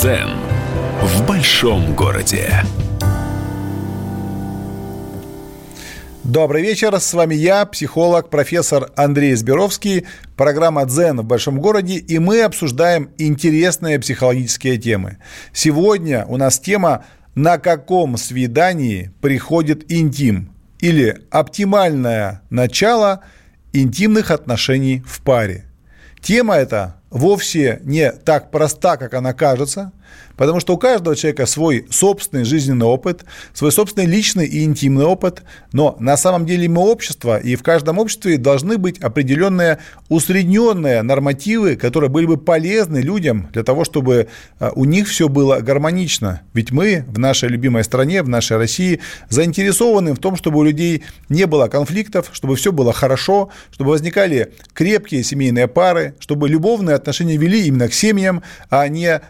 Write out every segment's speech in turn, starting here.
Дзен в большом городе. Добрый вечер, с вами я, психолог, профессор Андрей Зберовский, программа «Дзен в большом городе», и мы обсуждаем интересные психологические темы. Сегодня у нас тема «На каком свидании приходит интим?» или «Оптимальное начало интимных отношений в паре». Тема эта вовсе не так проста, как она кажется, Потому что у каждого человека свой собственный жизненный опыт, свой собственный личный и интимный опыт, но на самом деле мы общество, и в каждом обществе должны быть определенные усредненные нормативы, которые были бы полезны людям для того, чтобы а, у них все было гармонично. Ведь мы в нашей любимой стране, в нашей России заинтересованы в том, чтобы у людей не было конфликтов, чтобы все было хорошо, чтобы возникали крепкие семейные пары, чтобы любовные отношения вели именно к семьям, а не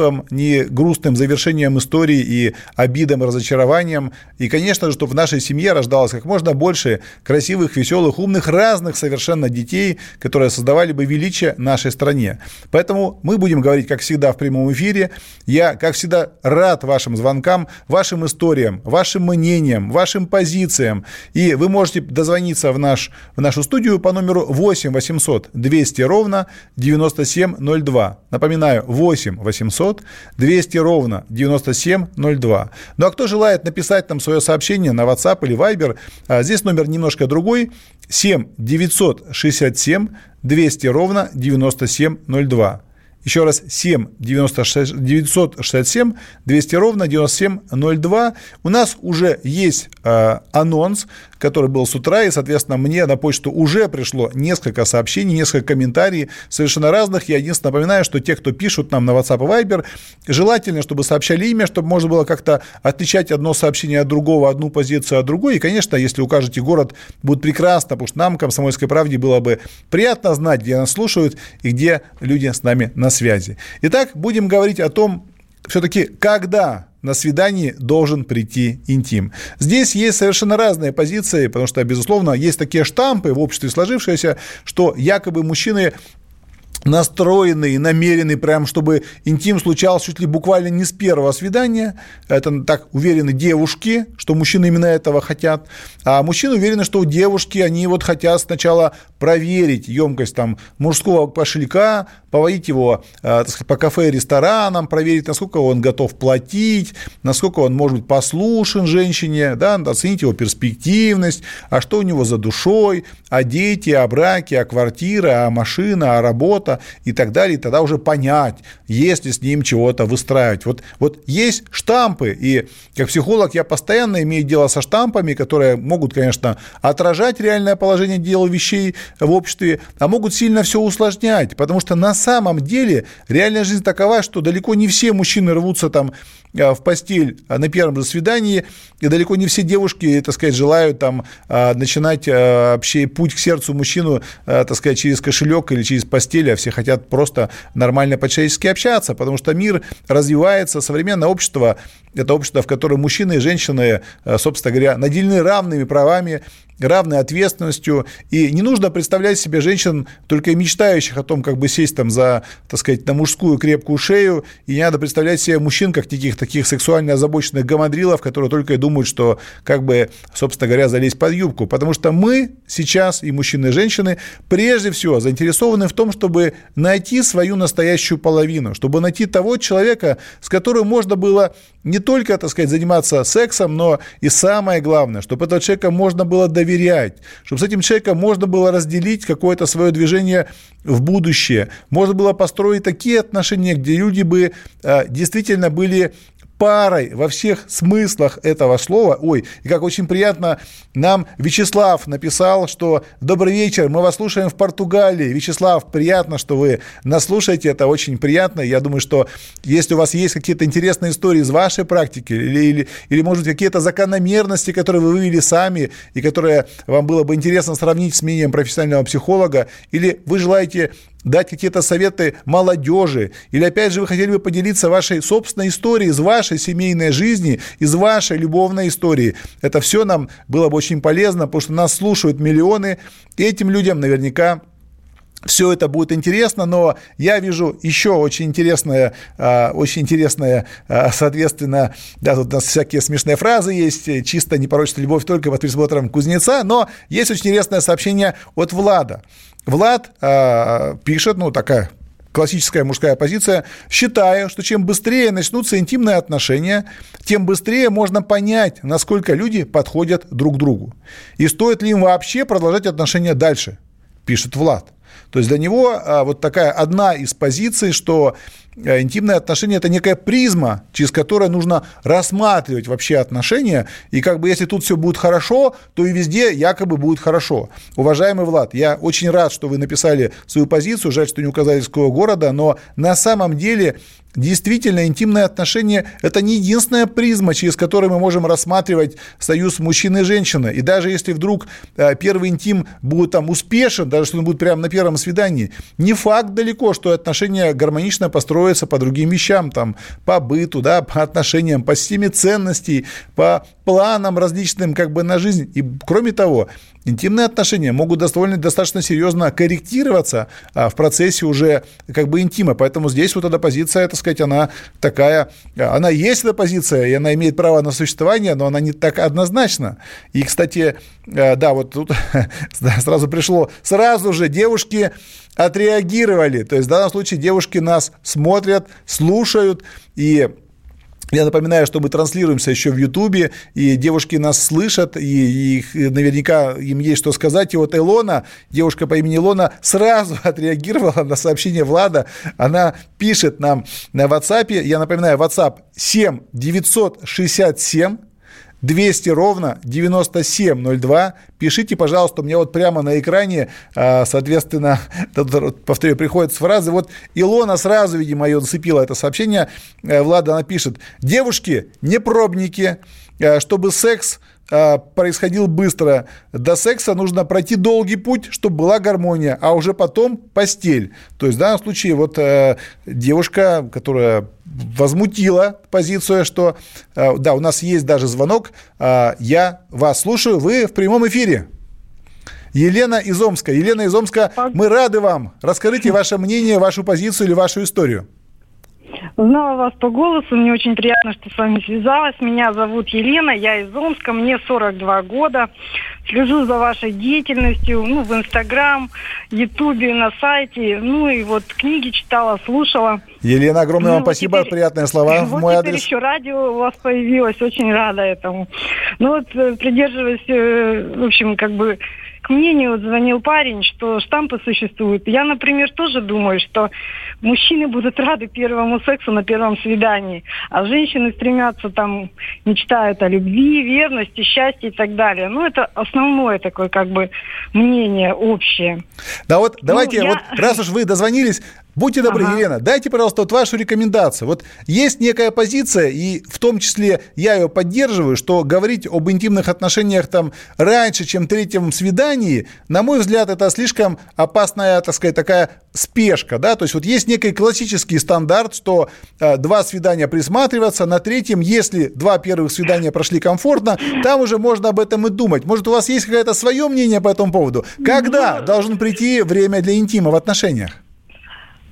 расстройством не грустным завершением истории и обидом, и разочарованием. И, конечно же, чтобы в нашей семье рождалось как можно больше красивых, веселых, умных, разных совершенно детей, которые создавали бы величие нашей стране. Поэтому мы будем говорить, как всегда, в прямом эфире. Я, как всегда, рад вашим звонкам, вашим историям, вашим мнениям, вашим позициям. И вы можете дозвониться в, наш, в нашу студию по номеру 8 800 200 ровно 9702. Напоминаю, 8 800 200 ровно 9702. Ну а кто желает написать нам свое сообщение на WhatsApp или Viber, а, здесь номер немножко другой, 7 967 200 ровно 9702. Еще раз, 7 96, 967 200 ровно 9702. У нас уже есть э, анонс, который был с утра, и, соответственно, мне на почту уже пришло несколько сообщений, несколько комментариев совершенно разных. Я единственное напоминаю, что те, кто пишут нам на WhatsApp и Viber, желательно, чтобы сообщали имя, чтобы можно было как-то отличать одно сообщение от другого, одну позицию от другой. И, конечно, если укажете город, будет прекрасно, потому что нам, Комсомольской правде, было бы приятно знать, где нас слушают и где люди с нами на связи. Итак, будем говорить о том, все-таки когда на свидании должен прийти интим. Здесь есть совершенно разные позиции, потому что, безусловно, есть такие штампы в обществе сложившиеся, что якобы мужчины настроенный, намеренный, прям, чтобы интим случался чуть ли буквально не с первого свидания. Это так уверены девушки, что мужчины именно этого хотят. А мужчины уверены, что у девушки они вот хотят сначала проверить емкость там мужского кошелька, поводить его э, сказать, по кафе и ресторанам, проверить, насколько он готов платить, насколько он может быть послушен женщине, да, оценить его перспективность, а что у него за душой, а дети, а браки, а квартира, а машина, а работа и так далее, и тогда уже понять, есть ли с ним чего-то выстраивать. Вот, вот есть штампы, и как психолог я постоянно имею дело со штампами, которые могут, конечно, отражать реальное положение дел вещей в обществе, а могут сильно все усложнять, потому что на самом деле реальная жизнь такова, что далеко не все мужчины рвутся там в постель э, на первом же свидании, и далеко не все девушки, так сказать, желают там э, начинать вообще путь к сердцу мужчину, так сказать, через кошелек или через постель, а все хотят просто нормально по-человечески общаться, потому что мир развивается, современное общество – это общество, в котором мужчины и женщины, собственно говоря, наделены равными правами, равной ответственностью, и не нужно представлять себе женщин, только мечтающих о том, как бы сесть там за, так сказать, на мужскую крепкую шею, и не надо представлять себе мужчин, как таких, таких сексуально озабоченных гамадрилов, которые только и думают, что, как бы, собственно говоря, залезть под юбку, потому что мы сейчас, и мужчины, и женщины, прежде всего заинтересованы в том, чтобы найти свою настоящую половину, чтобы найти того человека, с которым можно было не только, так сказать, заниматься сексом, но и самое главное, чтобы этого человека можно было доверять, чтобы с этим человеком можно было разделить какое-то свое движение в будущее, можно было построить такие отношения, где люди бы э, действительно были парой во всех смыслах этого слова. Ой, и как очень приятно нам Вячеслав написал, что «Добрый вечер, мы вас слушаем в Португалии». Вячеслав, приятно, что вы нас слушаете, это очень приятно. Я думаю, что если у вас есть какие-то интересные истории из вашей практики или, или, или может быть, какие-то закономерности, которые вы вывели сами и которые вам было бы интересно сравнить с мнением профессионального психолога, или вы желаете дать какие-то советы молодежи, или опять же вы хотели бы поделиться вашей собственной историей, из вашей семейной жизни, из вашей любовной истории. Это все нам было бы очень полезно, потому что нас слушают миллионы, и этим людям наверняка все это будет интересно, но я вижу еще очень интересное, а, очень интересное, а, соответственно, да, тут у нас всякие смешные фразы есть, чисто не непорочная любовь только под присмотром кузнеца, но есть очень интересное сообщение от Влада. Влад э, пишет, ну, такая классическая мужская позиция, считаю, что чем быстрее начнутся интимные отношения, тем быстрее можно понять, насколько люди подходят друг другу. И стоит ли им вообще продолжать отношения дальше, пишет Влад. То есть для него а, вот такая одна из позиций, что интимные отношения – это некая призма, через которую нужно рассматривать вообще отношения, и как бы если тут все будет хорошо, то и везде якобы будет хорошо. Уважаемый Влад, я очень рад, что вы написали свою позицию, жаль, что не указали из какого города, но на самом деле Действительно, интимные отношения – это не единственная призма, через которую мы можем рассматривать союз мужчины и женщины. И даже если вдруг э, первый интим будет там успешен, даже если он будет прямо на первом свидании, не факт далеко, что отношения гармонично построятся по другим вещам, там, по быту, да, по отношениям, по системе ценностей, по планам различным как бы на жизнь. И кроме того, интимные отношения могут довольно достаточно серьезно корректироваться а, в процессе уже как бы интима. Поэтому здесь вот эта позиция, так сказать, она такая, она есть эта позиция, и она имеет право на существование, но она не так однозначна. И, кстати, а, да, вот тут сразу пришло, сразу же девушки отреагировали. То есть в данном случае девушки нас смотрят, слушают, и я напоминаю, что мы транслируемся еще в Ютубе, и девушки нас слышат, и, и наверняка им есть что сказать. И вот Илона, девушка по имени Илона, сразу отреагировала на сообщение Влада. Она пишет нам на WhatsApp, я напоминаю, WhatsApp 7 967 200 ровно 9702. Пишите, пожалуйста, меня вот прямо на экране, а, соответственно, повторю, приходят фразы. Вот Илона сразу, видимо, ее нацепила это сообщение. Э, Влада, она пишет. Девушки, не пробники, э, чтобы секс а, происходил быстро. До секса нужно пройти долгий путь, чтобы была гармония, а уже потом постель. То есть в данном случае вот э, девушка, которая возмутила позицию, что э, да, у нас есть даже звонок, э, я вас слушаю, вы в прямом эфире. Елена из Омска. Елена из Омска, мы рады вам. Расскажите ваше мнение, вашу позицию или вашу историю. Узнала вас по голосу, мне очень приятно, что с вами связалась. Меня зовут Елена, я из Омска, мне 42 года. Слежу за вашей деятельностью, ну, в Инстаграм, Ютубе, на сайте, ну, и вот книги читала, слушала. Елена, огромное ну, вам спасибо, теперь, приятные слова вот в мой теперь адрес. еще радио у вас появилось, очень рада этому. Ну, вот, э, придерживаясь, э, в общем, как бы к мнению вот звонил парень, что штампы существуют. Я, например, тоже думаю, что мужчины будут рады первому сексу на первом свидании, а женщины стремятся там, мечтают о любви, верности, счастье и так далее. Ну, это основное такое как бы мнение общее. Да вот давайте, ну, я... вот раз уж вы дозвонились, Будьте добры, ага. Елена, дайте, пожалуйста, вот вашу рекомендацию. Вот есть некая позиция, и в том числе я ее поддерживаю, что говорить об интимных отношениях там раньше, чем третьем свидании, на мой взгляд, это слишком опасная, так сказать, такая спешка, да, то есть вот есть некий классический стандарт, что э, два свидания присматриваться, на третьем, если два первых свидания прошли комфортно, там уже можно об этом и думать. Может, у вас есть какое-то свое мнение по этому поводу? Когда ну, должен прийти время для интима в отношениях?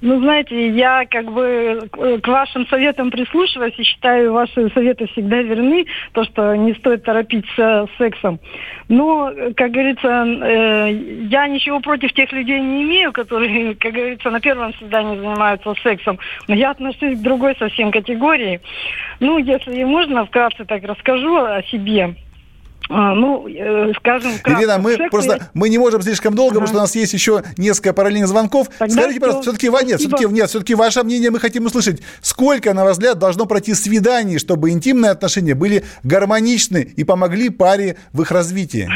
Ну, знаете, я как бы к вашим советам прислушиваюсь и считаю ваши советы всегда верны, то, что не стоит торопиться с сексом. Но, как говорится, э, я ничего против тех людей не имею, которые, как говорится, на первом свидании занимаются сексом. Но я отношусь к другой совсем категории. Ну, если можно, вкратце так расскажу о себе. А, ну, э, скажем, Ирина, мы церкви... просто мы не можем слишком долго, ага. потому что у нас есть еще несколько параллельных звонков. Тогда Скажите, пожалуйста, все-таки, нет, все-таки, нет, все-таки ваше мнение мы хотим услышать. Сколько, на ваш взгляд, должно пройти свиданий, чтобы интимные отношения были гармоничны и помогли паре в их развитии?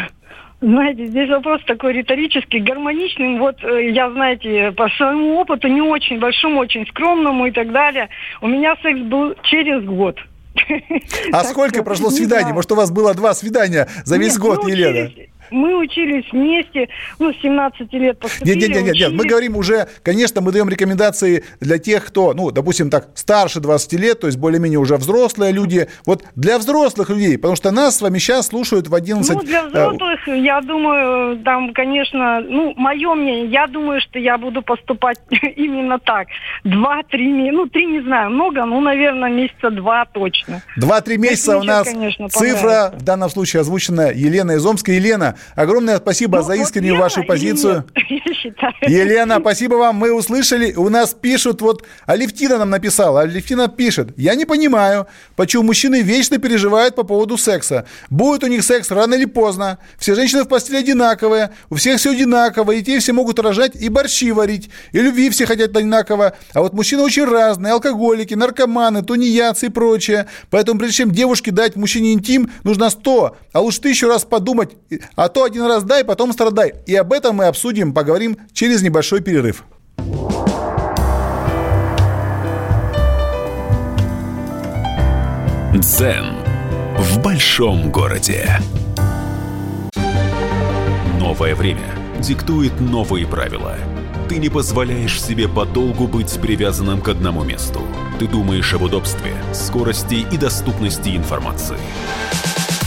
Знаете, здесь вопрос такой риторический, гармоничный. Вот э, я, знаете, по своему опыту, не очень большому, очень скромному и так далее, у меня секс был через год. А сколько прошло свиданий? Может, у вас было два свидания за весь год, ну, Елена? Мы учились вместе, ну, с 17 лет поступили. Нет, нет, нет, нет, мы говорим уже, конечно, мы даем рекомендации для тех, кто, ну, допустим, так, старше 20 лет, то есть более-менее уже взрослые люди. Вот для взрослых людей, потому что нас с вами сейчас слушают в 11... Ну, для э, взрослых, я думаю, там, конечно, ну, мое мнение, я думаю, что я буду поступать именно так. Два-три месяца, ну, три не знаю, много, ну, наверное, месяца два точно. Два-три месяца у нас конечно, цифра, в данном случае озвучена Елена из Омска. Елена, огромное спасибо ну, за искреннюю вот вашу позицию. Елена, спасибо вам, мы услышали. У нас пишут, вот Алевтина нам написала, Алевтина пишет, я не понимаю, почему мужчины вечно переживают по поводу секса. Будет у них секс рано или поздно. Все женщины в постели одинаковые, у всех все одинаково, и те все могут рожать и борщи варить, и любви все хотят одинаково. А вот мужчины очень разные, алкоголики, наркоманы, тунеядцы и прочее. Поэтому прежде чем девушке дать мужчине интим, нужно 100, а лучше тысячу раз подумать, а то один раз дай, потом страдай. И об этом мы обсудим, поговорим через небольшой перерыв. Дзен в большом городе. Новое время диктует новые правила. Ты не позволяешь себе подолгу быть привязанным к одному месту. Ты думаешь об удобстве, скорости и доступности информации.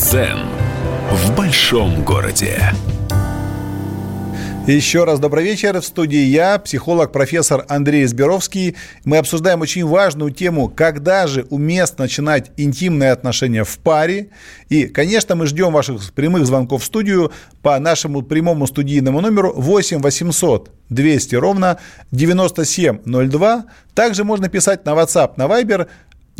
Дзен в большом городе. Еще раз добрый вечер. В студии я, психолог, профессор Андрей Зберовский. Мы обсуждаем очень важную тему, когда же уместно начинать интимные отношения в паре. И, конечно, мы ждем ваших прямых звонков в студию по нашему прямому студийному номеру 8 800 200 ровно 9702. Также можно писать на WhatsApp, на Viber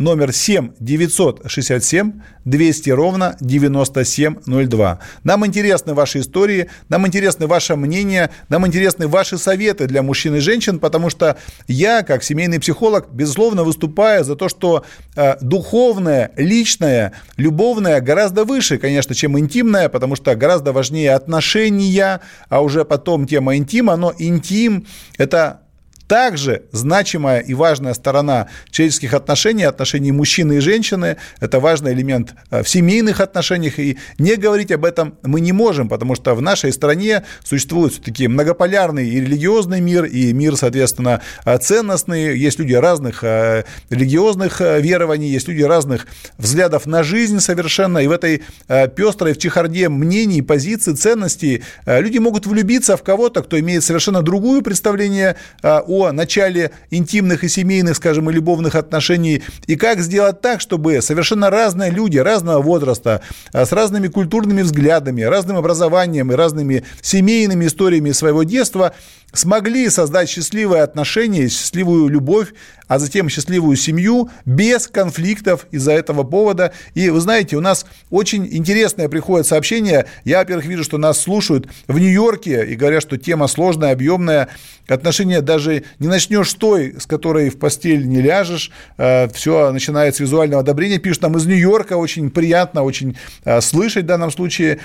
номер 7 967 200 ровно 9702. Нам интересны ваши истории, нам интересны ваше мнение, нам интересны ваши советы для мужчин и женщин, потому что я, как семейный психолог, безусловно, выступаю за то, что э, духовное, личное, любовное гораздо выше, конечно, чем интимное, потому что гораздо важнее отношения, а уже потом тема интима, но интим – это также значимая и важная сторона человеческих отношений, отношений мужчины и женщины. Это важный элемент э, в семейных отношениях. И не говорить об этом мы не можем, потому что в нашей стране существует все-таки многополярный и религиозный мир, и мир, соответственно, э, ценностный. Есть люди разных э, религиозных верований, есть люди разных взглядов на жизнь совершенно. И в этой пестрой, в чехарде мнений, позиций, ценностей люди могут влюбиться в кого-то, кто имеет совершенно другое представление о начале интимных и семейных, скажем, и любовных отношений, и как сделать так, чтобы совершенно разные люди разного возраста, а, с разными культурными взглядами, разным образованием и разными семейными историями своего детства смогли создать счастливые отношения, счастливую любовь, а затем счастливую семью без конфликтов из-за этого повода. И вы знаете, у нас очень интересное приходит сообщение. Я, во-первых, вижу, что нас слушают в Нью-Йорке и говорят, что тема сложная, объемная. Отношения даже не начнешь с той, с которой в постель не ляжешь. Э, Все начинается с визуального одобрения. Пишут нам из Нью-Йорка. Очень приятно, очень э, слышать в данном случае.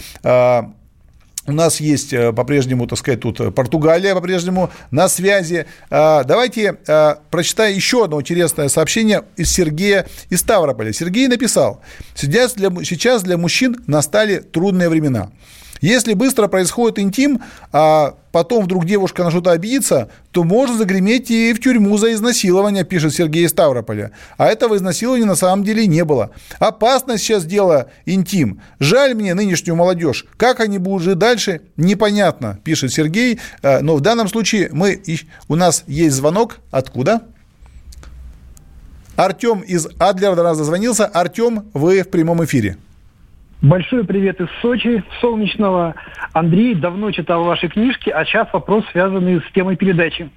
Э, у нас есть э, по-прежнему, так сказать, тут Португалия по-прежнему на связи. А, давайте а, прочитаю еще одно интересное сообщение из Сергея из Ставрополя. Сергей написал, сейчас для, сейчас для мужчин настали трудные времена. Если быстро происходит интим, а потом вдруг девушка на что-то обидится, то может загреметь и в тюрьму за изнасилование, пишет Сергей из Ставрополя. А этого изнасилования на самом деле не было. Опасно сейчас дело интим. Жаль мне нынешнюю молодежь. Как они будут жить дальше, непонятно, пишет Сергей. А, но в данном случае мы, у нас есть звонок. Откуда? Артем из Адлера до нас дозвонился. Артем, вы в прямом эфире. Большой привет из Сочи, солнечного. Андрей, давно читал ваши книжки, а сейчас вопрос, связанный с темой передачи.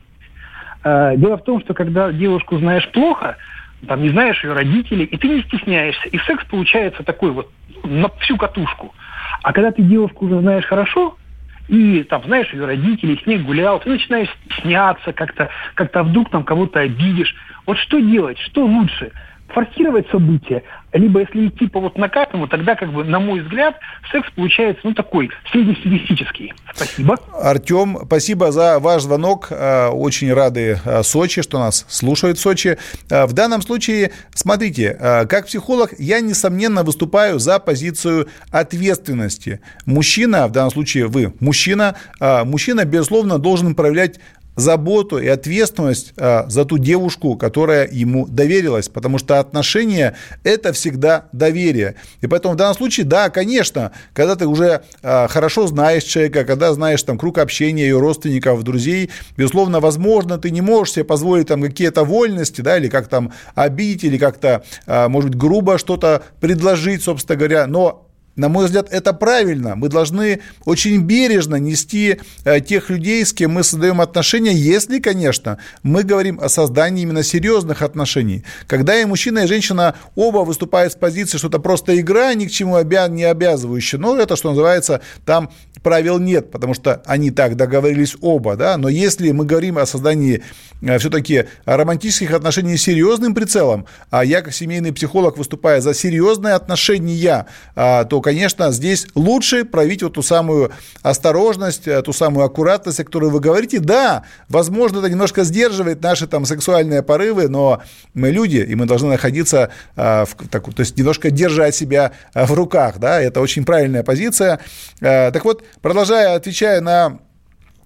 Э, дело в том, что когда девушку знаешь плохо, там не знаешь ее родителей, и ты не стесняешься. И секс получается такой вот на всю катушку. А когда ты девушку уже знаешь хорошо, и там знаешь ее родителей, с ней гулял, ты начинаешь стесняться как-то, как-то вдруг там кого-то обидишь. Вот что делать, что лучше? Форсировать события, либо если идти по вот накатанному, тогда, как бы, на мой взгляд, секс получается, ну, такой среднестилистический. Спасибо. Артем, спасибо за ваш звонок. Э, очень рады э, Сочи, что нас слушают в Сочи. Э, в данном случае, смотрите, как психолог, я, несомненно, выступаю за позицию ответственности. Мужчина, в данном случае вы мужчина, мужчина, безусловно, должен проявлять заботу и ответственность а, за ту девушку, которая ему доверилась, потому что отношения – это всегда доверие. И поэтому в данном случае, да, конечно, когда ты уже а, хорошо знаешь человека, когда знаешь там круг общения ее родственников, друзей, безусловно, возможно, ты не можешь себе позволить там какие-то вольности, да, или как там обидеть, или как-то, а, может быть, грубо что-то предложить, собственно говоря, но на мой взгляд, это правильно. Мы должны очень бережно нести э, тех людей, с кем мы создаем отношения, если, конечно, мы говорим о создании именно серьезных отношений. Когда и мужчина, и женщина оба выступают с позиции, что это просто игра, ни к чему обя- не обязывающая, ну, это, что называется, там правил нет, потому что они так договорились оба, да, но если мы говорим о создании э, все-таки романтических отношений с серьезным прицелом, а я как семейный психолог выступаю за серьезные отношения, а, то, конечно, здесь лучше проявить вот ту самую осторожность, э, ту самую аккуратность, о которой вы говорите. Да, возможно, это немножко сдерживает наши там сексуальные порывы, но мы люди, и мы должны находиться, а, в, так, то есть немножко держать себя а, в руках, да, это очень правильная позиция. Так вот, продолжая, отвечая на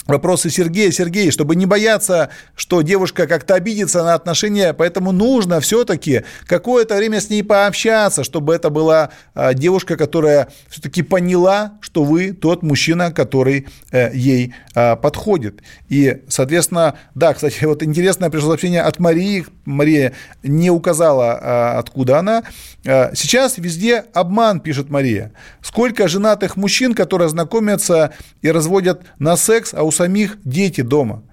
вопросы Сергея. Сергей, чтобы не бояться, что девушка как-то обидится на отношения, поэтому нужно все-таки какое-то время с ней пообщаться, чтобы это была а, девушка, которая все-таки поняла, что вы тот мужчина, который э, ей а, подходит. И, соответственно, да, кстати, вот интересное пришло сообщение от Марии. Мария не указала, а, откуда она. Сейчас везде обман, пишет Мария. Сколько женатых мужчин, которые знакомятся и разводят на секс, а у самих дети дома.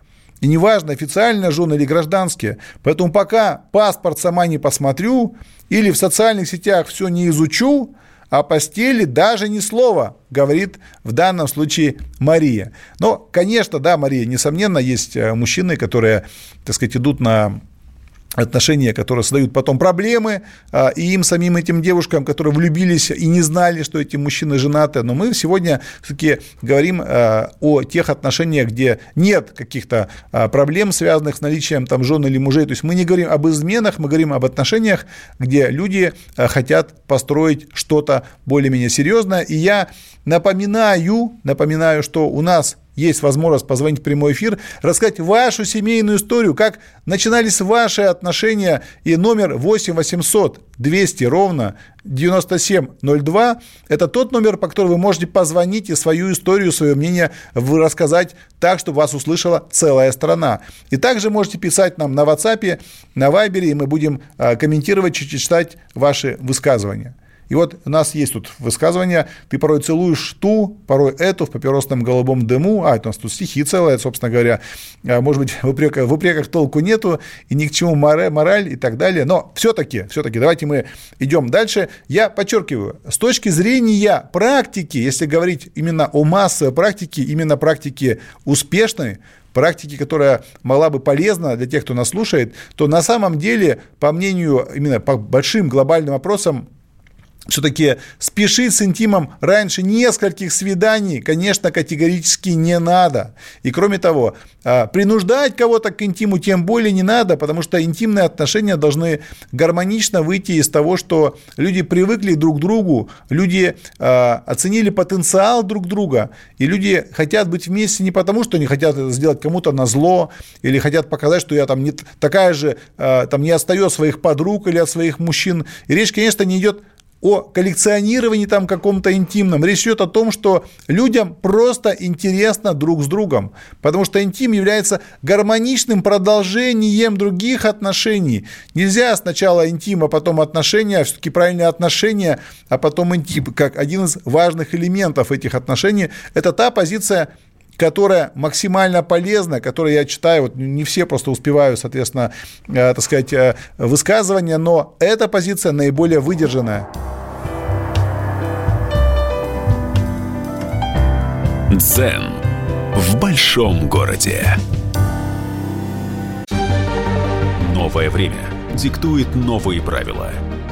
И неважно, официально жены или гражданские. Поэтому пока паспорт сама не посмотрю или в социальных сетях все не изучу, о постели даже ни слова, говорит в данном случае Мария. Но, конечно, да, Мария, несомненно, есть э, мужчины, которые, так сказать, идут на отношения, которые создают потом проблемы, а, и им самим этим девушкам, которые влюбились и не знали, что эти мужчины женаты. Но мы сегодня все-таки говорим а, о тех отношениях, где нет каких-то а, проблем, связанных с наличием там жен или мужей. То есть мы не говорим об изменах, мы говорим об отношениях, где люди хотят построить что-то более-менее серьезное. И я напоминаю, напоминаю, что у нас есть возможность позвонить в прямой эфир, рассказать вашу семейную историю, как начинались ваши отношения, и номер 8 800 200 ровно 9702 – это тот номер, по которому вы можете позвонить и свою историю, свое мнение рассказать так, чтобы вас услышала целая страна. И также можете писать нам на WhatsApp, на Viber, и мы будем а, комментировать, читать ваши высказывания. И вот у нас есть тут высказывание, ты порой целуешь ту, порой эту в папиросном голубом дыму, а, это у нас тут стихи целые, собственно говоря, а, может быть, в упреках, в упреках толку нету, и ни к чему мораль, и так далее, но все-таки, все-таки, давайте мы идем дальше. Я подчеркиваю, с точки зрения практики, если говорить именно о массовой практике, именно практики успешной, практики, которая могла бы полезна для тех, кто нас слушает, то на самом деле, по мнению именно по большим глобальным вопросам, все-таки спешить с интимом раньше нескольких свиданий, конечно, категорически не надо. И кроме того, а, принуждать кого-то к интиму тем более не надо, потому что интимные отношения должны гармонично выйти из того, что люди привыкли друг к другу, люди а, оценили потенциал друг друга, и люди хотят быть вместе не потому, что они хотят это сделать кому-то на зло, или хотят показать, что я там не такая же, а, там не отстаю от своих подруг или от своих мужчин. И речь, конечно, не идет о коллекционировании там каком-то интимном. Речь идет о том, что людям просто интересно друг с другом, потому что интим является гармоничным продолжением других отношений. Нельзя сначала интим, а потом отношения, а все-таки правильные отношения, а потом интим, как один из важных элементов этих отношений. Это та позиция, которая максимально полезна, которую я читаю, вот не все просто успеваю, соответственно, э, так сказать, э, высказывания, но эта позиция наиболее выдержанная. Дзен в большом городе. Новое время диктует новые правила.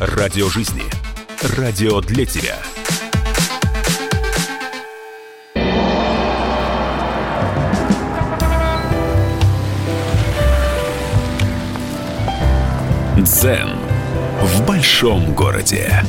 Радио жизни. Радио для тебя. Дзен в большом городе.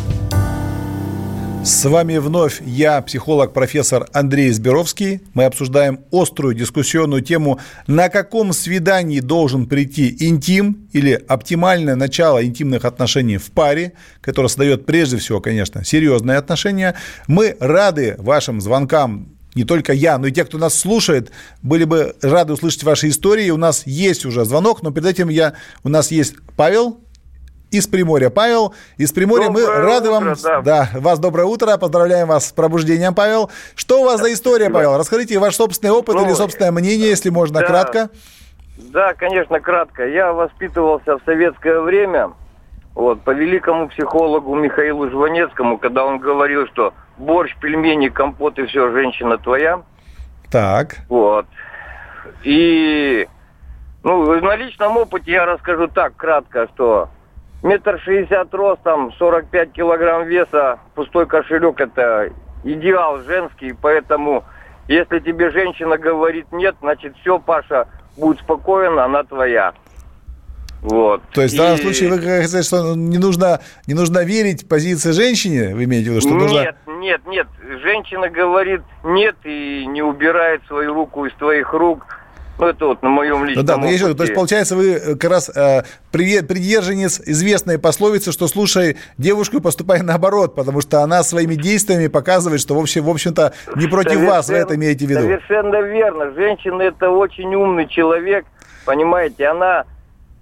С вами вновь я, психолог, профессор Андрей Зберовский. Мы обсуждаем острую дискуссионную тему, на каком свидании должен прийти интим или оптимальное начало интимных отношений в паре, которое создает прежде всего, конечно, серьезные отношения. Мы рады вашим звонкам не только я, но и те, кто нас слушает, были бы рады услышать ваши истории. У нас есть уже звонок, но перед этим я, у нас есть Павел из Приморья. Павел, из Приморья доброе мы рады утро, вам... Да. да, вас доброе утро, поздравляем вас с пробуждением, Павел. Что у вас за история, Павел? Расскажите ваш собственный опыт ну, или собственное мнение, если можно, да, кратко. Да, конечно, кратко. Я воспитывался в советское время, вот, по великому психологу Михаилу Жванецкому, когда он говорил, что борщ, пельмени, компот и все, женщина твоя. Так. Вот. И ну, на личном опыте я расскажу так кратко, что метр шестьдесят ростом, 45 килограмм веса, пустой кошелек – это идеал женский, поэтому если тебе женщина говорит нет, значит все, Паша, будь спокоен, она твоя. Вот. То есть и... в данном случае вы хотите что не нужно, не нужно верить позиции женщине, вы имеете в виду, что нет, нужно... Нет, нет, нет. Женщина говорит нет и не убирает свою руку из твоих рук – ну, это вот на моем личном ну, да, но опыте. То есть, получается, вы как раз э, придержанец известной пословицы, что слушай девушку, поступай наоборот, потому что она своими действиями показывает, что, в, общем, в общем-то, не против совершенно, вас, вы это имеете в виду. Совершенно верно. Женщина – это очень умный человек, понимаете, она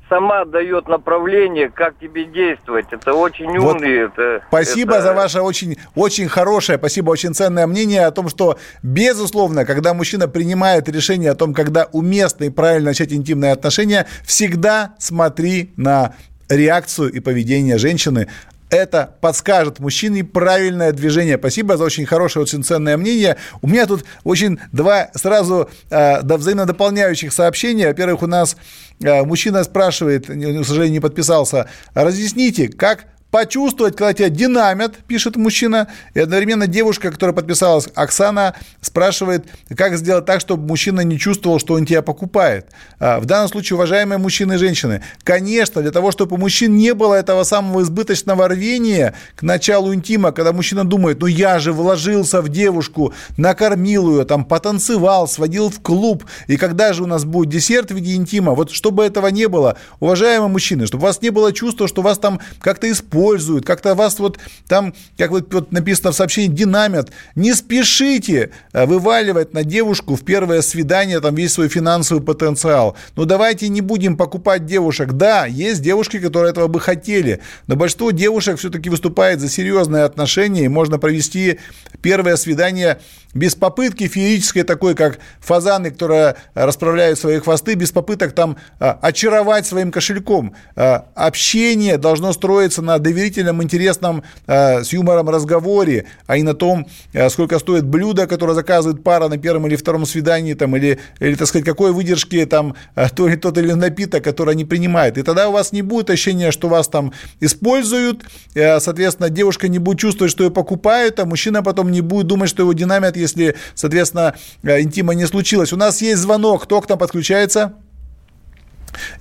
сама дает направление, как тебе действовать. Это очень умный. Вот это, спасибо это... за ваше очень, очень хорошее, спасибо, очень ценное мнение о том, что, безусловно, когда мужчина принимает решение о том, когда уместно и правильно начать интимные отношения, всегда смотри на реакцию и поведение женщины, это подскажет мужчине правильное движение. Спасибо за очень хорошее, очень ценное мнение. У меня тут очень два сразу э, взаимно дополняющих сообщения. Во-первых, у нас мужчина спрашивает, к сожалению, не подписался, разъясните, как почувствовать, когда тебя динамят, пишет мужчина, и одновременно девушка, которая подписалась, Оксана, спрашивает, как сделать так, чтобы мужчина не чувствовал, что он тебя покупает. А, в данном случае, уважаемые мужчины и женщины, конечно, для того, чтобы у мужчин не было этого самого избыточного рвения к началу интима, когда мужчина думает, ну я же вложился в девушку, накормил ее, там, потанцевал, сводил в клуб, и когда же у нас будет десерт в виде интима, вот чтобы этого не было, уважаемые мужчины, чтобы у вас не было чувства, что вас там как-то используют, используют, как-то вас вот там, как вот, вот написано в сообщении, динамят. Не спешите э, вываливать на девушку в первое свидание там весь свой финансовый потенциал. Ну давайте не будем покупать девушек. Да, есть девушки, которые этого бы хотели, но большинство девушек все-таки выступает за серьезные отношения, и можно провести первое свидание без попытки феерической такой, как фазаны, которые расправляют свои хвосты, без попыток там а, очаровать своим кошельком. А, общение должно строиться на доверительном, интересном, а, с юмором разговоре, а не на том, сколько стоит блюдо, которое заказывает пара на первом или втором свидании, там, или, или, так сказать, какой выдержки там то или тот или напиток, который они принимают. И тогда у вас не будет ощущения, что вас там используют, соответственно, девушка не будет чувствовать, что ее покупают, а мужчина потом не будет думать, что его динамят, если, соответственно, э, интима не случилось. У нас есть звонок. Кто к нам подключается?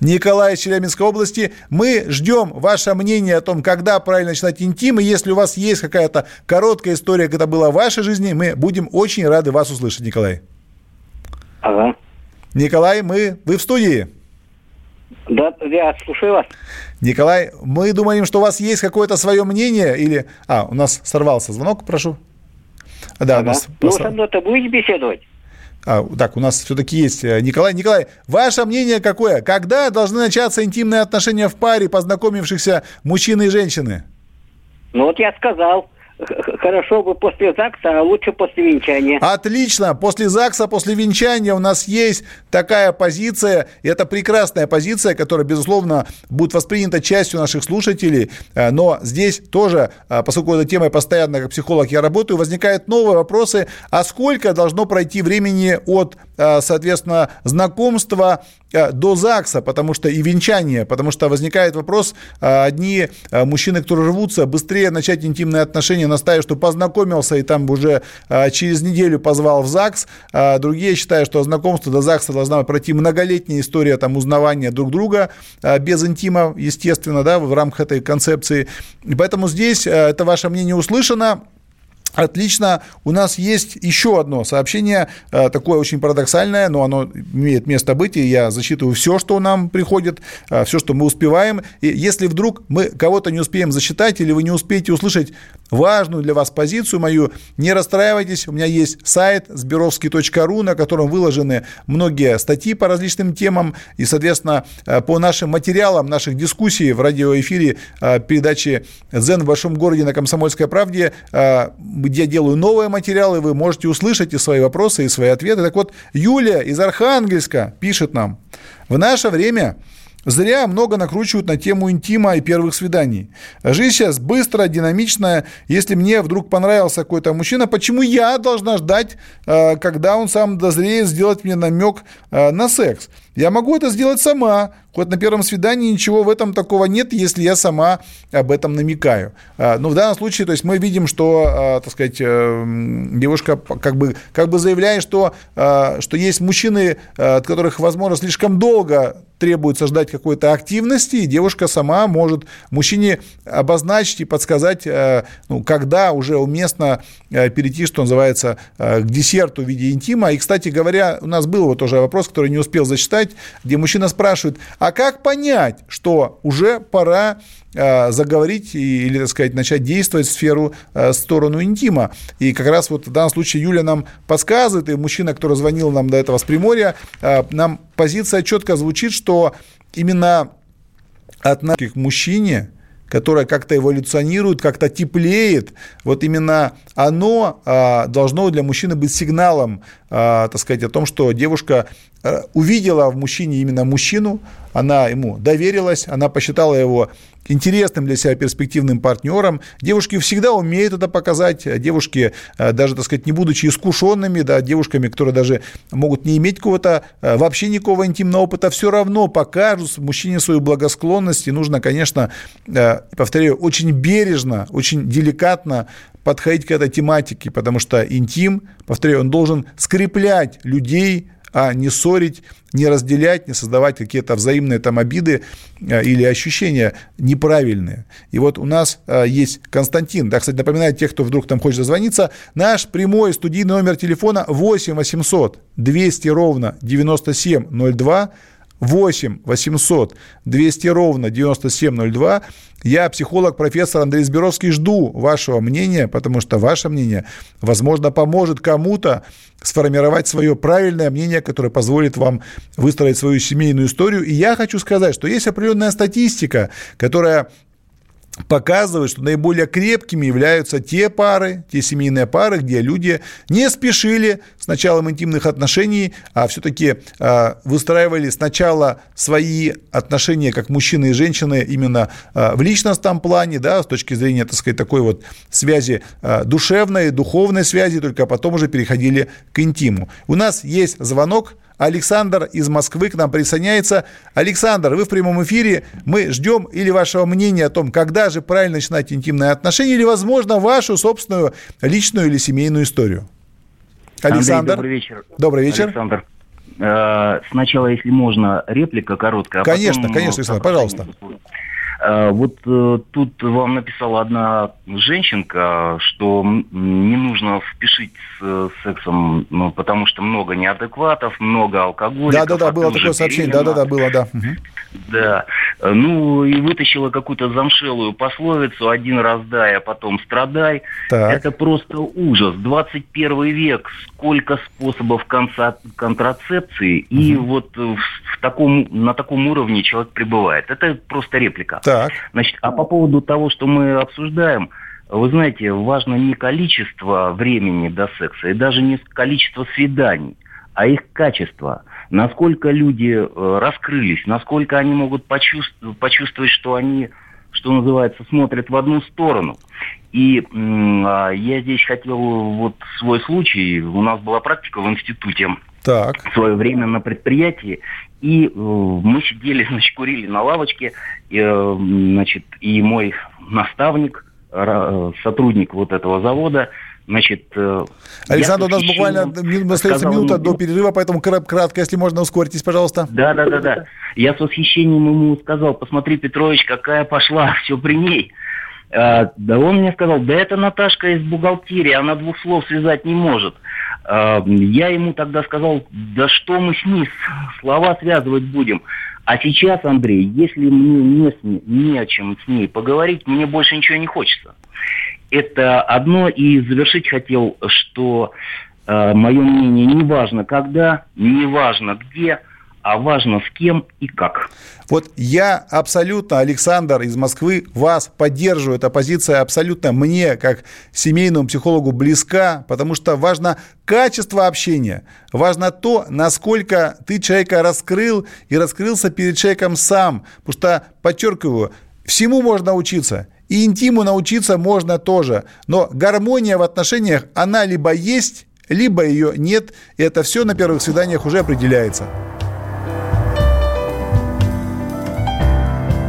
Николай из Челябинской области. Мы ждем ваше мнение о том, когда правильно начинать интим. И если у вас есть какая-то короткая история, как это было в вашей жизни, мы будем очень рады вас услышать, Николай. Ага. Николай, мы, вы в студии? Да, я слушаю вас. Николай, мы думаем, что у вас есть какое-то свое мнение или... А, у нас сорвался звонок, прошу. Да, ага. у нас... Ну, со мной-то будете беседовать? А, так, у нас все-таки есть э, Николай. Николай, ваше мнение какое? Когда должны начаться интимные отношения в паре познакомившихся мужчины и женщины? Ну вот я сказал хорошо бы после ЗАГСа, а лучше после венчания. Отлично. После ЗАГСа, после венчания у нас есть такая позиция. И это прекрасная позиция, которая, безусловно, будет воспринята частью наших слушателей. Э, но здесь тоже, э, поскольку эта тема постоянно как психолог я работаю, возникают новые вопросы. А сколько должно пройти времени от, соответственно, знакомства до ЗАГСа, потому что и венчания, потому что возникает вопрос, одни мужчины, которые рвутся, быстрее начать интимные отношения, настаивают, что познакомился и там уже через неделю позвал в ЗАГС, другие считают, что знакомство до ЗАГСа должна пройти многолетняя история там узнавания друг друга без интима, естественно, да, в рамках этой концепции. Поэтому здесь это ваше мнение услышано. Отлично. У нас есть еще одно сообщение, э, такое очень парадоксальное, но оно имеет место быть, и я засчитываю все, что нам приходит, э, все, что мы успеваем. И если вдруг мы кого-то не успеем засчитать, или вы не успеете услышать важную для вас позицию мою, не расстраивайтесь. У меня есть сайт сберовский.ру, на котором выложены многие статьи по различным темам, и, соответственно, э, по нашим материалам, наших дискуссий в радиоэфире передачи «Дзен в большом городе» на «Комсомольской правде» где я делаю новые материалы, вы можете услышать и свои вопросы, и свои ответы. Так вот, Юлия из Архангельска пишет нам. В наше время Зря много накручивают на тему интима и первых свиданий. Жизнь сейчас быстрая, динамичная. Если мне вдруг понравился какой-то мужчина, почему я должна ждать, э, когда он сам дозреет, сделать мне намек э, на секс? Я могу это сделать сама. Хоть на первом свидании ничего в этом такого нет, если я сама об этом намекаю. А, но в данном случае, то есть мы видим, что, а, так сказать, э, девушка как бы, как бы заявляет, что, а, что есть мужчины, от которых, возможно, слишком долго требуется ждать какой-то активности, и девушка сама может мужчине обозначить и подсказать, ну, когда уже уместно перейти, что называется, к десерту в виде интима. И, кстати говоря, у нас был вот тоже вопрос, который не успел зачитать, читать, где мужчина спрашивает, а как понять, что уже пора э, заговорить или, так сказать, начать действовать в сферу, э, в сторону интима. И как раз вот в данном случае Юля нам подсказывает, и мужчина, который звонил нам до этого с Приморья, э, нам позиция четко звучит, что именно от нас к мужчине – которое как-то эволюционирует, как-то теплеет, вот именно оно а, должно для мужчины быть сигналом, а, так сказать, о том, что девушка а, увидела в мужчине именно мужчину, она ему доверилась, она посчитала его интересным для себя перспективным партнером. Девушки всегда умеют это показать. Девушки, э, даже, так сказать, не будучи искушенными, да, девушками, которые даже могут не иметь какого-то э, вообще никакого интимного опыта, все равно покажут мужчине свою благосклонность. И нужно, конечно, э, повторяю, очень бережно, очень деликатно подходить к этой тематике, потому что интим, повторяю, он должен скреплять людей, а не ссорить, не разделять, не создавать какие-то взаимные там обиды э, или ощущения неправильные. И вот у нас э, есть Константин, да, кстати, напоминаю тех, кто вдруг там хочет дозвониться, наш прямой студийный номер телефона 8 800 200 ровно 9702, 8 800 200 ровно 9702. Я, психолог, профессор Андрей Зберовский, жду вашего мнения, потому что ваше мнение, возможно, поможет кому-то сформировать свое правильное мнение, которое позволит вам выстроить свою семейную историю. И я хочу сказать, что есть определенная статистика, которая показывает, что наиболее крепкими являются те пары, те семейные пары, где люди не спешили с началом интимных отношений, а все-таки э, выстраивали сначала свои отношения как мужчины и женщины именно э, в личностном плане, да, с точки зрения, так сказать, такой вот связи э, душевной, духовной связи, только потом уже переходили к интиму. У нас есть звонок, Александр из Москвы к нам присоединяется. Александр, вы в прямом эфире. Мы ждем или вашего мнения о том, когда же правильно начинать интимные отношения, или, возможно, вашу собственную личную или семейную историю. Александр. Андрей, добрый вечер. Добрый вечер. Александр. Э, сначала, если можно, реплика короткая. А конечно, потом... конечно, Александр, пожалуйста. А, вот э, тут вам написала одна женщинка, что не нужно спешить с сексом, ну, потому что много неадекватов, много алкоголя. Да-да-да, было такое сообщение, да-да-да, было, да. Да. Ну, и вытащила какую-то замшелую пословицу «один раз дай, а потом страдай». Так. Это просто ужас. 21 век, сколько способов конца... контрацепции, угу. и вот в таком, на таком уровне человек пребывает. Это просто реплика. Так. Значит, а по поводу того, что мы обсуждаем, вы знаете, важно не количество времени до секса и даже не количество свиданий, а их качество. Насколько люди э, раскрылись, насколько они могут почувствовать, почувствовать, что они, что называется, смотрят в одну сторону. И э, я здесь хотел вот свой случай. У нас была практика в институте так. в свое время на предприятии. И э, мы сидели, значит, курили на лавочке, и, э, значит, и мой наставник, э, сотрудник вот этого завода, Значит, Александр, у нас буквально остается минута до перерыва, поэтому кратко, если можно, ускорьтесь, пожалуйста. Да, да, да, да. Я с восхищением ему сказал, посмотри, Петрович, какая пошла, все при ней. А, да он мне сказал, да это Наташка из бухгалтерии, она двух слов связать не может. А, я ему тогда сказал, да что мы с ней слова связывать будем. А сейчас, Андрей, если мне не, не о чем с ней поговорить, мне больше ничего не хочется. Это одно, и завершить хотел, что э, мое мнение не важно когда, не важно где – а важно с кем и как. Вот я абсолютно, Александр из Москвы, вас поддерживаю. Эта позиция абсолютно мне, как семейному психологу, близка, потому что важно качество общения, важно то, насколько ты человека раскрыл и раскрылся перед человеком сам. Потому что, подчеркиваю, всему можно учиться. И интиму научиться можно тоже. Но гармония в отношениях, она либо есть, либо ее нет. И это все на первых свиданиях уже определяется.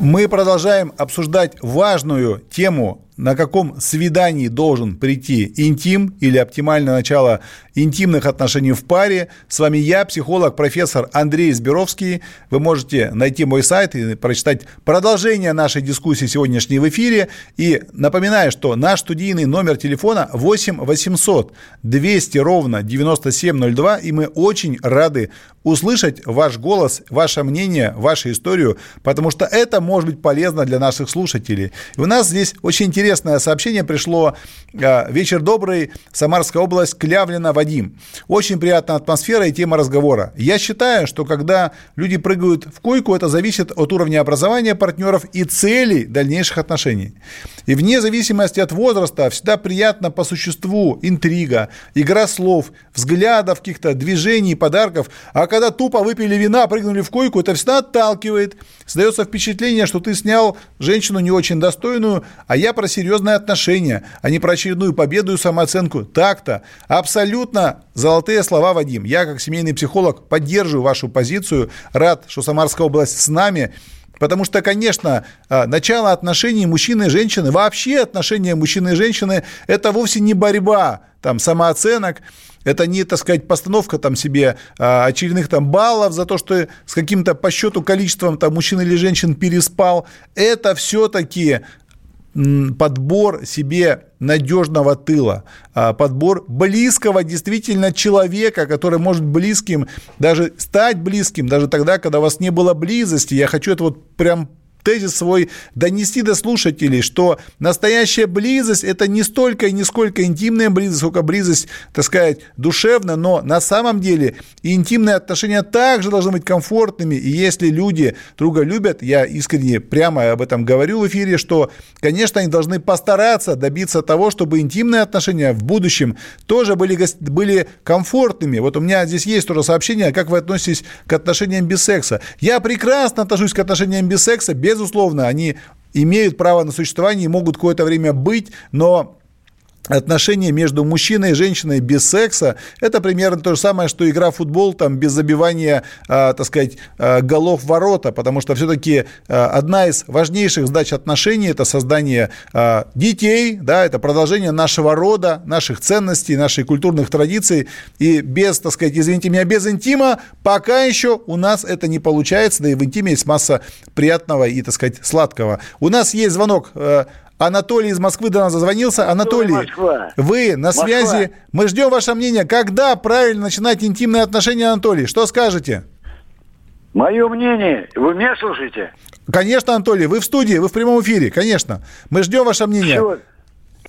Мы продолжаем обсуждать важную тему на каком свидании должен прийти интим или оптимальное начало интимных отношений в паре. С вами я, психолог, профессор Андрей Зберовский. Вы можете найти мой сайт и прочитать продолжение нашей дискуссии сегодняшней в эфире. И напоминаю, что наш студийный номер телефона 8 800 200 ровно 9702, и мы очень рады услышать ваш голос, ваше мнение, вашу историю, потому что это может быть полезно для наших слушателей. И у нас здесь очень интересно интересное сообщение пришло. Э, Вечер добрый, Самарская область, Клявлина, Вадим. Очень приятная атмосфера и тема разговора. Я считаю, что когда люди прыгают в койку, это зависит от уровня образования партнеров и целей дальнейших отношений. И вне зависимости от возраста всегда приятно по существу интрига, игра слов, взглядов, каких-то движений, подарков. А когда тупо выпили вина, прыгнули в койку, это всегда отталкивает. Создается впечатление, что ты снял женщину не очень достойную, а я просил серьезные отношения, а не про очередную победу и самооценку. Так-то. Абсолютно золотые слова, Вадим. Я, как семейный психолог, поддерживаю вашу позицию. Рад, что Самарская область с нами. Потому что, конечно, а, начало отношений мужчины и женщины, вообще отношения мужчины и женщины, это вовсе не борьба там, самооценок, это не, так сказать, постановка там себе а, очередных там баллов за то, что с каким-то по счету количеством там мужчин или женщин переспал. Это все-таки подбор себе надежного тыла, а, подбор близкого действительно человека, который может близким, даже стать близким, даже тогда, когда у вас не было близости. Я хочу это вот прям тезис свой донести до слушателей, что настоящая близость – это не столько и не сколько интимная близость, сколько близость, так сказать, душевная, но на самом деле интимные отношения также должны быть комфортными. И если люди друга любят, я искренне прямо об этом говорю в эфире, что, конечно, они должны постараться добиться того, чтобы интимные отношения в будущем тоже были, были комфортными. Вот у меня здесь есть тоже сообщение, как вы относитесь к отношениям без секса. Я прекрасно отношусь к отношениям без секса, безусловно, они имеют право на существование и могут какое-то время быть, но отношения между мужчиной и женщиной без секса – это примерно то же самое, что игра в футбол там, без забивания, э, так сказать, э, голов ворота, потому что все-таки э, одна из важнейших задач отношений – это создание э, детей, да, это продолжение нашего рода, наших ценностей, наших культурных традиций, и без, так сказать, извините меня, без интима пока еще у нас это не получается, да и в интиме есть масса приятного и, так сказать, сладкого. У нас есть звонок э, Анатолий из Москвы до нас зазвонился. Анатолий, Москва. вы на Москва. связи. Мы ждем ваше мнение. Когда правильно начинать интимные отношения, Анатолий? Что скажете? Мое мнение. Вы меня слушаете? Конечно, Анатолий. Вы в студии, вы в прямом эфире. Конечно. Мы ждем ваше мнение. Все.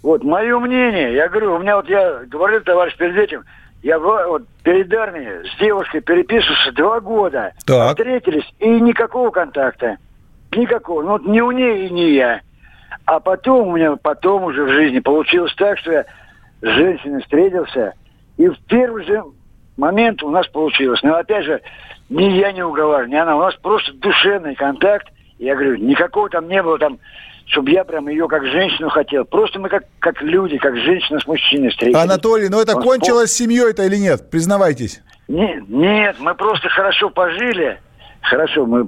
Вот, мое мнение. Я говорю, у меня вот, я говорю, товарищ, перед этим, я вот перед армией с девушкой переписывался два года. Так. Встретились, и никакого контакта. Никакого. Ну, вот ни у нее, ни я. А потом у меня, потом уже в жизни получилось так, что я с женщиной встретился, и в первый же момент у нас получилось. Но опять же, ни я не уговариваю, ни она. У нас просто душевный контакт. Я говорю, никакого там не было там, чтобы я прям ее как женщину хотел. Просто мы как, как люди, как женщина с мужчиной встретились. Анатолий, но это Он кончилось спор... семьей-то или нет? Признавайтесь. Нет, нет, мы просто хорошо пожили. Хорошо, мы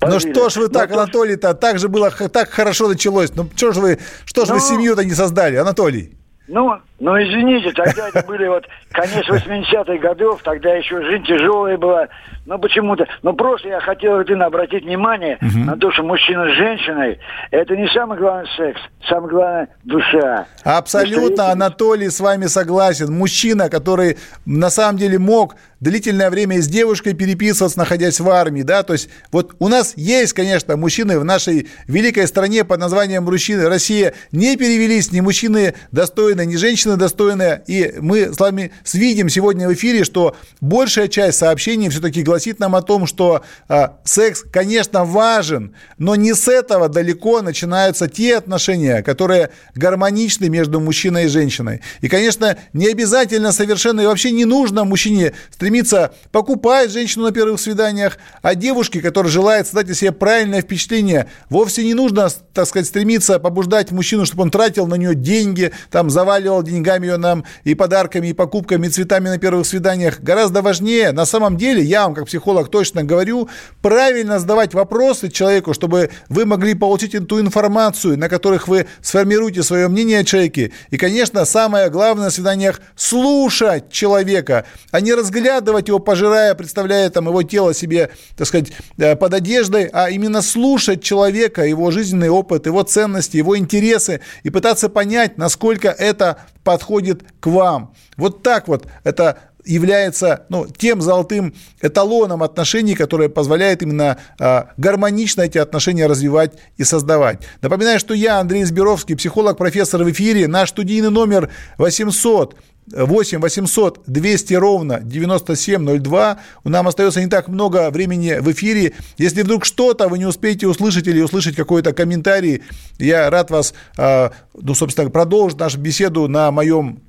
ну что ж вы так, Но Анатолий-то, так же было, так хорошо началось. Ну что ж вы, что ж вы ну, семью-то не создали, Анатолий? Ну, ну извините, тогда это были вот конец 80-х годов, тогда еще жизнь тяжелая была. Но почему-то, ну просто я хотел один обратить внимание угу. на то, что мужчина с женщиной, это не самый главный секс, самое главное душа. Абсолютно, Анатолий с вами согласен. Мужчина, который на самом деле мог длительное время с девушкой переписываться, находясь в армии, да, то есть вот у нас есть, конечно, мужчины в нашей великой стране под названием мужчины Россия, не перевелись ни мужчины достойные, ни женщины достойные, и мы с вами видим сегодня в эфире, что большая часть сообщений все-таки гласит нам о том, что а, секс, конечно, важен, но не с этого далеко начинаются те отношения, которые гармоничны между мужчиной и женщиной. И, конечно, не обязательно совершенно и вообще не нужно мужчине стремиться стремится покупать женщину на первых свиданиях, а девушке, которая желает создать о себе правильное впечатление, вовсе не нужно, так сказать, стремиться побуждать мужчину, чтобы он тратил на нее деньги, там, заваливал деньгами ее нам и подарками, и покупками, и цветами на первых свиданиях. Гораздо важнее, на самом деле, я вам, как психолог, точно говорю, правильно задавать вопросы человеку, чтобы вы могли получить ту информацию, на которых вы сформируете свое мнение о человеке. И, конечно, самое главное на свиданиях – слушать человека, а не разглядывать разглядывать его, пожирая, представляя там его тело себе, так сказать, э, под одеждой, а именно слушать человека, его жизненный опыт, его ценности, его интересы и пытаться понять, насколько это подходит к вам. Вот так вот это является ну, тем золотым эталоном отношений, которое позволяет именно э, гармонично эти отношения развивать и создавать. Напоминаю, что я, Андрей Зберовский, психолог, профессор в эфире. Наш студийный номер 800 8 800 200 ровно 9702. У нас остается не так много времени в эфире. Если вдруг что-то вы не успеете услышать или услышать какой-то комментарий, я рад вас, а, ну, собственно, продолжить нашу беседу на моем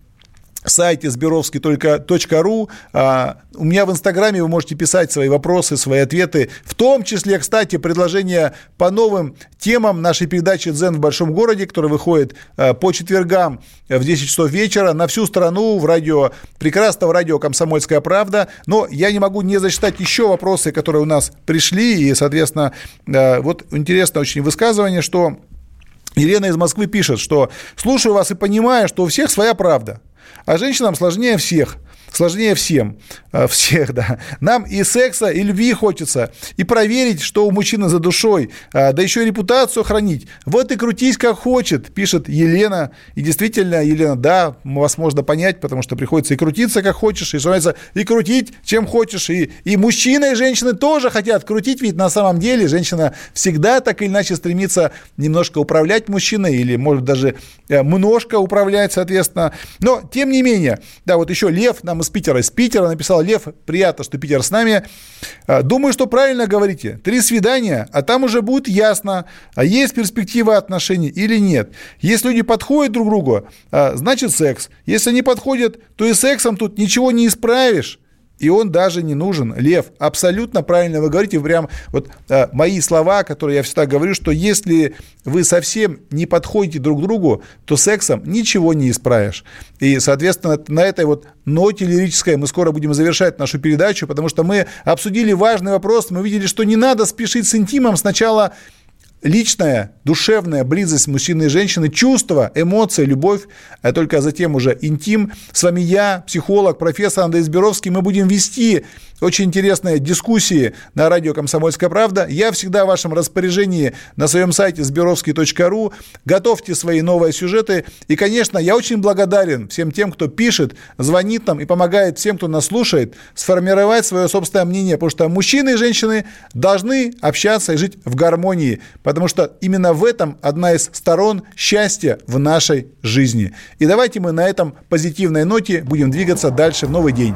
сайте сберовский.ру. А, у меня в Инстаграме вы можете писать свои вопросы, свои ответы. В том числе, кстати, предложения по новым темам нашей передачи «Дзен в большом городе», которая выходит а, по четвергам в 10 часов вечера на всю страну в радио, прекрасного радио «Комсомольская правда». Но я не могу не зачитать еще вопросы, которые у нас пришли. И, соответственно, а, вот интересное очень высказывание, что Елена из Москвы пишет, что слушаю вас и понимаю, что у всех своя правда. А женщинам сложнее всех. Сложнее всем. Э, всех, да. Нам и секса, и любви хочется. И проверить, что у мужчины за душой. Э, да еще и репутацию хранить. Вот и крутись как хочет, пишет Елена. И действительно, Елена, да, вас можно понять, потому что приходится и крутиться как хочешь, и, разумеется, и крутить чем хочешь. И, и мужчины, и женщины тоже хотят крутить, ведь на самом деле женщина всегда так или иначе стремится немножко управлять мужчиной или, может, даже немножко управлять, соответственно. Но, тем не менее, да, вот еще Лев нам из Питера, из Питера написал, Лев, приятно, что Питер с нами. А, думаю, что правильно говорите. Три свидания, а там уже будет ясно, а есть перспектива отношений или нет. Если люди подходят друг другу, а, значит секс. Если не подходят, то и сексом тут ничего не исправишь и он даже не нужен. Лев, абсолютно правильно вы говорите, прям вот э, мои слова, которые я всегда говорю, что если вы совсем не подходите друг другу, то сексом ничего не исправишь. И, соответственно, на этой вот ноте лирической мы скоро будем завершать нашу передачу, потому что мы обсудили важный вопрос, мы видели, что не надо спешить с интимом, сначала личная, душевная близость мужчины и женщины, чувства, эмоции, любовь, а только затем уже интим. С вами я, психолог, профессор Андрей Зберовский. Мы будем вести очень интересные дискуссии на радио «Комсомольская правда». Я всегда в вашем распоряжении на своем сайте сберовский.ру. Готовьте свои новые сюжеты. И, конечно, я очень благодарен всем тем, кто пишет, звонит нам и помогает всем, кто нас слушает, сформировать свое собственное мнение, потому что мужчины и женщины должны общаться и жить в гармонии, потому что именно в этом одна из сторон счастья в нашей жизни. И давайте мы на этом позитивной ноте будем двигаться дальше в новый день.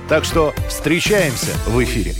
так что встречаемся в эфире.